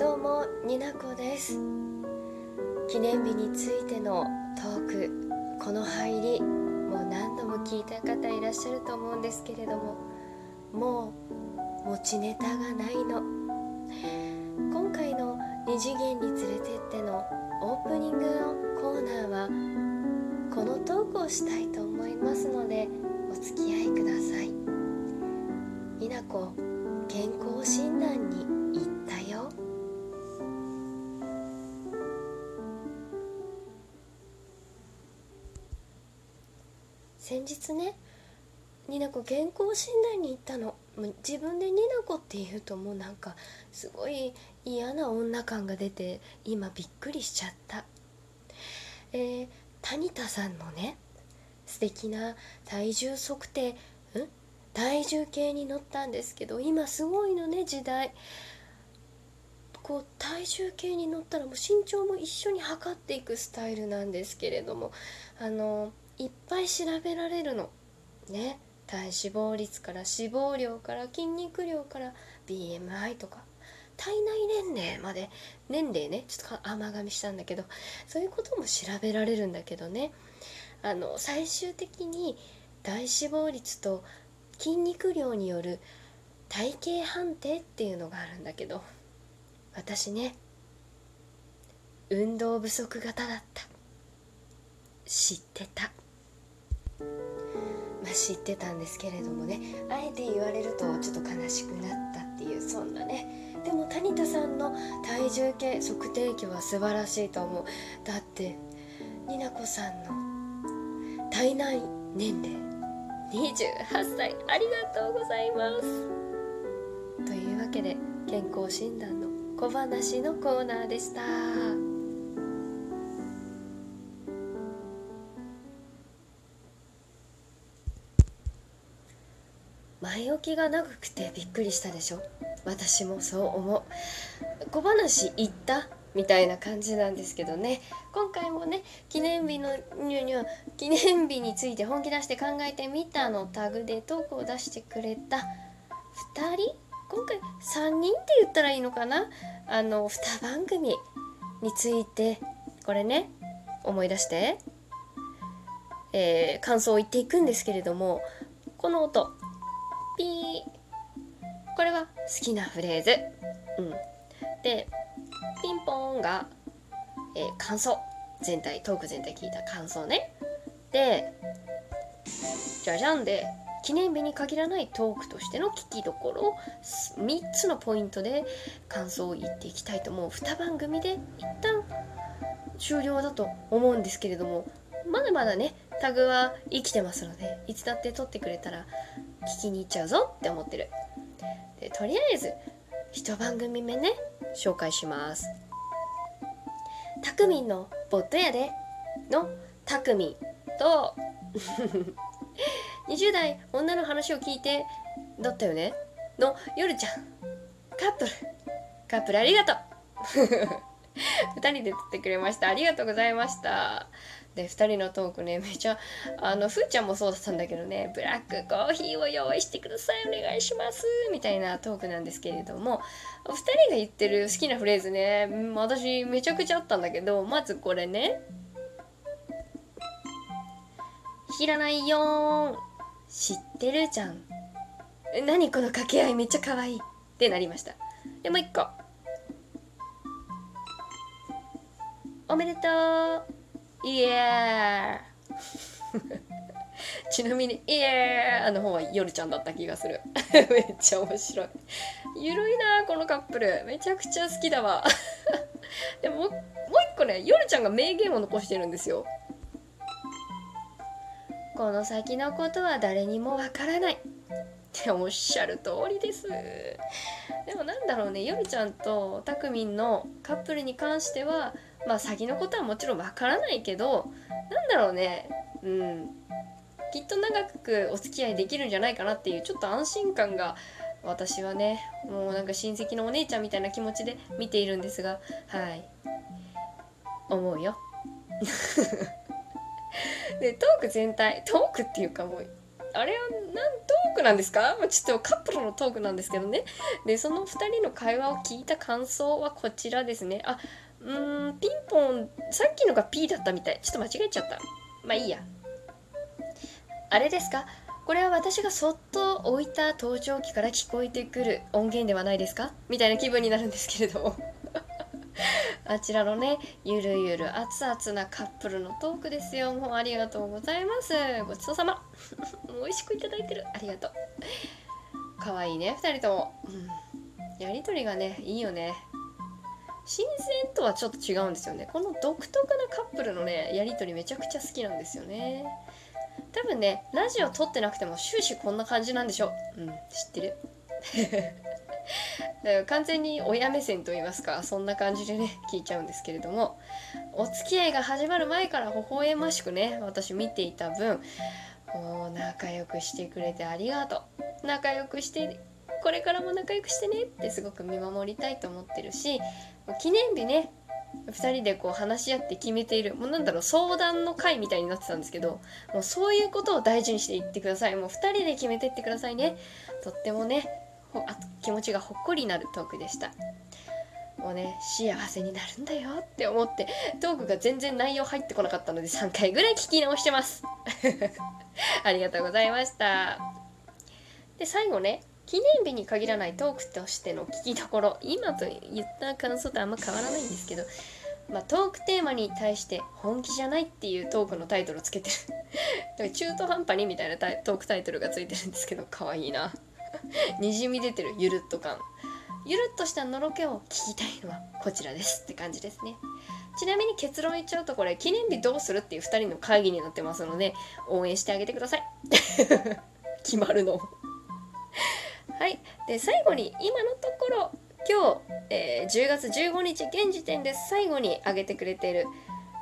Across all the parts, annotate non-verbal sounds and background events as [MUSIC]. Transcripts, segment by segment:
どうもになこです。記念日についてのトークこの入りもう何度も聞いた方いらっしゃると思うんですけれどももう持ちネタがないの。今回の二次元に連れてってのオープニングのコーナーはこのトークをしたいと思いますのでお付き合いください。になこ健康診断に先日ねになこ健康診断に行ったの。もう自分でになこって言うともうなんかすごい嫌な女感が出て今びっくりしちゃった。えー、谷田さんのね素敵な体重測定ん？体重計に乗ったんですけど今すごいのね時代。こう体重計に乗ったらもう身長も一緒に測っていくスタイルなんですけれどもあのいっぱい調べられるの。ね。体脂肪率から脂肪量から筋肉量から BMI とか。体内年齢まで年齢ね。ちょっと甘噛みしたんだけどそういうことも調べられるんだけどね。あの最終的に体脂肪率と筋肉量による体型判定っていうのがあるんだけど私ね運動不足型だった。知ってた。まあ知ってたんですけれどもねあえて言われるとちょっと悲しくなったっていうそんなね。でも谷田さんの体重計測定器は素晴らしいと思う。だってになこさんの体内年齢28歳ありがとうございます。というわけで健康診断の小話のコーナーでした。前置きが長くてびっくりしたでしょ？私もそう思う。小話言った？みたいな感じなんですけどね。今回もね記念日のニュニュ記念日について本気出して考えてみたのタグでトークを出してくれた2人？今回3人って言ったらいいのかな？あの2番組についてこれね思い出して、えー、感想を言っていくんですけれどもこの音。ピー。これは好きなフレーズ、うん、でピンポーンが、えー、感想。全体トーク全体聞いた感想ね。でじゃじゃんで記念日に限らないトークとしての聞きどころ。を3つのポイントで感想を言っていきたいと思う。2番組で一旦終了だと思うんですけれども。まだまだねタグは生きてますのでいつだって撮ってくれたら聞きに行っちゃうぞって思ってる。でとりあえず1番組目ね紹介します。たくみんのボットやでのたくみんと [LAUGHS] 20代女の話を聞いてだったよねのよるちゃん。カップル。カップルありがとう。[LAUGHS] 2人で撮ってくれました。ありがとうございました。で2人のトークねめちゃあのふーちゃんもそうだったんだけどねブラックコーヒーを用意してくださいお願いしますみたいなトークなんですけれども2人が言ってる好きなフレーズね私めちゃくちゃあったんだけどまずこれね。知らないよ知ってるじゃん。何この掛け合いめっちゃ可愛い。ってなりました。でもう一個。おめでとう。イエーちなみに「イエー!」の方は夜ちゃんだった気がする。[LAUGHS] めっちゃ面白い。ゆるいなこのカップル。めちゃくちゃ好きだわ。[LAUGHS] でももう一個ね夜ちゃんが名言を残してるんですよ。この先のことは誰にもわからない。っておっしゃる通りです。でもなんだろうね夜ちゃんとたくみんのカップルに関してはまあ先のことはもちろんわからないけどなんだろうね。うん。きっと長くお付き合いできるんじゃないかなっていうちょっと安心感が私はねもうなんか親戚のお姉ちゃんみたいな気持ちで見ているんですがはい。思うよ。[LAUGHS] でトーク全体トークっていうかもうあれはなんトークなんですか？ちょっとカップルのトークなんですけどね。でその2人の会話を聞いた感想はこちらですね。あうんピンポンさっきのが P だったみたい。ちょっと間違えちゃった。まあいいや。あれですか？これは私がそっと置いた盗聴器から聞こえてくる音源ではないですか？みたいな気分になるんですけれど。も [LAUGHS] あちらのねゆるゆる熱々なカップルのトークですよ。もうありがとうございます。ごちそうさま。[LAUGHS] 美味しくいただいてる。ありがとう。かわいいね2人とも、うん、やりとりがねいいよね。新鮮とはちょっと違うんですよね。この独特なカップルのねやりとりめちゃくちゃ好きなんですよね。多分ねラジオ撮ってなくても終始こんな感じなんでしょ。うん知ってる。[LAUGHS] だから完全に親目線と言いますかそんな感じでね聞いちゃうんですけれども。お付き合いが始まる前から微笑ましくね私見ていた分もう仲良くしてくれてありがとう。仲良くしてこれからも仲良くしてねってすごく見守りたいと思ってるし記念日ね2人でこう話し合って決めているもうなんだろう相談の会みたいになってたんですけどもうそういうことを大事にしていってください。もう2人で決めていってくださいね。とってもねあ気持ちがほっこりなるトークでした。もうね幸せになるんだよって思ってトークが全然内容入ってこなかったので3回ぐらい聞き直してます。[LAUGHS] ありがとうございました。で最後ね記念日に限らないトークとしての聞きどころ。今と言った感想とあんま変わらないんですけどまあ、トークテーマに対して本気じゃないっていうトークのタイトルをつけてる。[LAUGHS] 中途半端にみたいなトークタイトルがついてるんですけど可愛いな。[LAUGHS] にじみ出てる。ゆるっと感。ゆるっとしたのろけを聞きたいのはこちらですって感じですね。ちなみに結論言っちゃうとこれ記念日どうするっていう2人の会議になってますので応援してあげてください。[LAUGHS] 決まるのはい。で最後に今のところ今日、えー、10月15日現時点で最後に挙げてくれている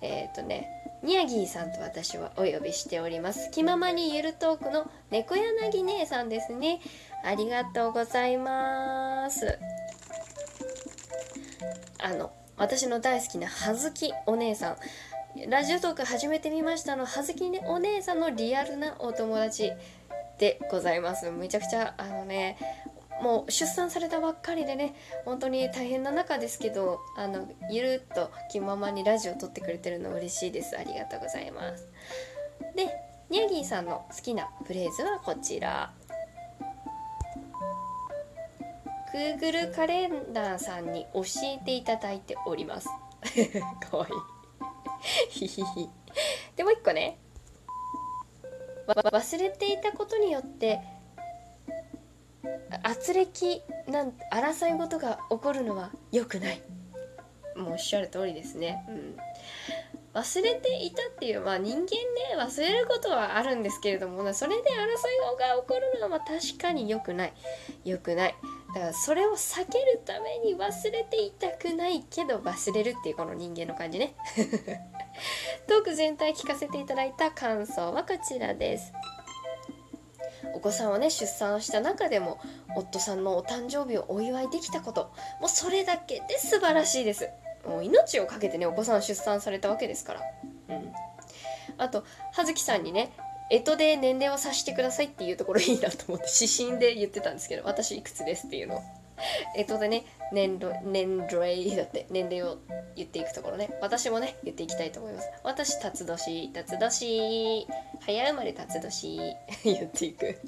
えっ、ー、とね宮城さんと私はお呼びしております。気ままにゆるトークの猫柳姉さんですね。ありがとうございます。あの私の大好きな葉月お姉さん。ラジオトーク始めてみましたの葉月、ね、お姉さんのリアルなお友達。でございます。めちゃくちゃあのねもう出産されたばっかりでね本当に大変な中ですけどあのゆるっと気ままにラジオ撮ってくれてるの嬉しいです。ありがとうございます。でニャギーさんの好きなフレーズはこちら。Google カレンダーさんに教えていただいております。[LAUGHS] かわいい。[LAUGHS] でもう一個ね。忘れていたことによって圧力なん争い事が起こるのは良くない。もうおっしゃる通りですね、うん、忘れていたっていうまあ人間ね忘れることはあるんですけれどもそれで争いが起こるのは確かに良くない。良くない。だからそれを避けるために忘れていたくないけど忘れるっていうこの人間の感じね。[LAUGHS] トーク全体聞かせていただいた感想はこちらです。お子さんをね出産した中でも夫さんのお誕生日をお祝いできたこともうそれだけで素晴らしいです。もう命を懸けてねお子さん出産されたわけですから。うん。あと葉月さんにね干支で年齢を指してくださいっていうところいいなと思って指針で言ってたんですけど私いくつですっていうの。をえっとでね年年齢だって年齢を言っていくところね。私もね言っていきたいと思います。私辰年辰年早生まれ辰年 [LAUGHS] 言っていく。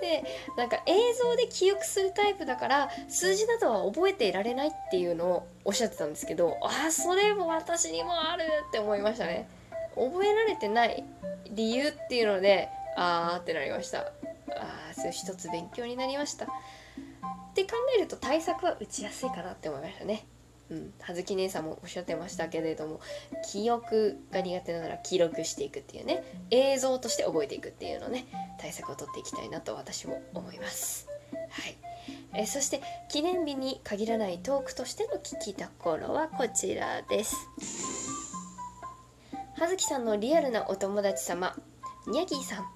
でなんか映像で記憶するタイプだから数字などは覚えていられないっていうのをおっしゃってたんですけどあそれも私にもあるって思いましたね。覚えられてない理由っていうのであーってなりましたああそれ一つ勉強になりましたって考えると対策は打ちやすいかなって思いましたね。うん、葉月姉さんもおっしゃってましたけれども記憶が苦手なら記録していくっていうね映像として覚えていくっていうのね対策をとっていきたいなと私も思います。はいえそして記念日に限らないトークとしての聞きどころはこちらです。葉月さんのリアルなお友達様ニャギーさん。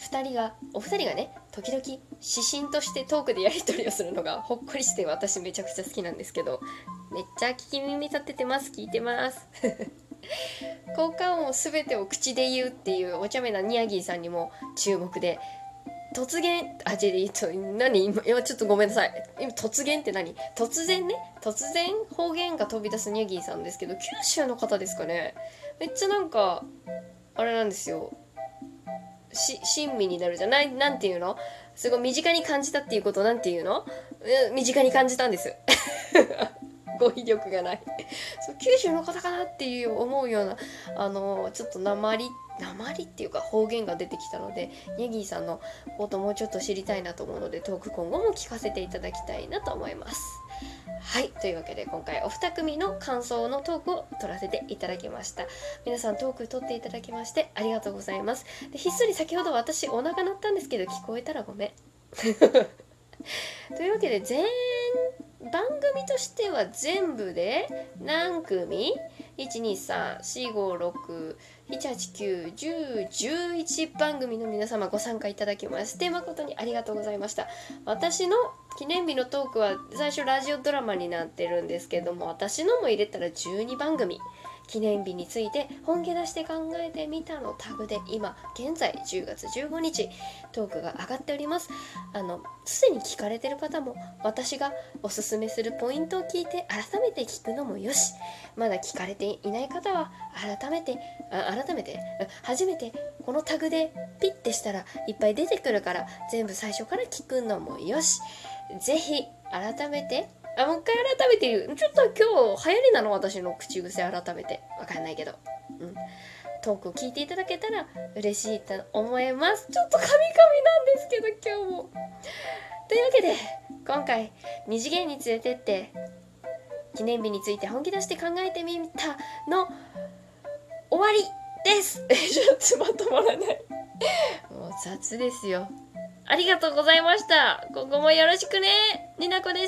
2人がお二人がね時々指針としてトークでやり取りをするのがほっこりして私めちゃくちゃ好きなんですけどめっちゃ聞き耳立ててます。聞いてます。[LAUGHS] 効果音を全てを口で言うっていうお茶目なニヤギーさんにも注目で突然あ違う違う何？今今ちょっとごめんなさい。今突然って何？突然ね？突然方言が飛び出すニャギーさんですけど九州の方ですかね。めっちゃなんかあれなんですよ。し親身になるじゃない？なんていうの？すごい身近に感じたっていうことなんていうの？身近に感じたんです。[LAUGHS] 語彙力がない。そう九州の方かなっていう思うようなあのちょっと鉛鉛っていうか方言が出てきたのでヤギーさんのこともうちょっと知りたいなと思うのでトーク今後も聞かせていただきたいなと思います。はいというわけで今回お二組の感想のトークを取らせていただきました。皆さんトーク取っていただきましてありがとうございます。でひっそり先ほど私お腹鳴ったんですけど聞こえたらごめん。[LAUGHS] というわけで全番組としては全部で何組 ?1234567891011 番組の皆様ご参加いただきまして誠にありがとうございました私の記念日のトークは最初ラジオドラマになってるんですけども私のも入れたら12番組記念日について本気出して考えてみたのタグで今現在10月15日トークが上がっております。あのすでに聞かれてる方も私がおすすめするポイントを聞いて改めて聞くのもよし。まだ聞かれていない方は改めて改めて初めてこのタグでピッてしたらいっぱい出てくるから全部最初から聞くのもよし。ぜひ改めてあもう一回改めて言う。ちょっと今日流行りなの？私の口癖改めて。わかんないけど。うん。トークを聞いていただけたら嬉しいと思います。ちょっとカミカミなんですけど今日もというわけで今回二次元に連れてって記念日について本気出して考えてみたの？終わりです。ちょっとまとまらない。もう雑ですよ。ありがとうございました。今後もよろしくね。になこです。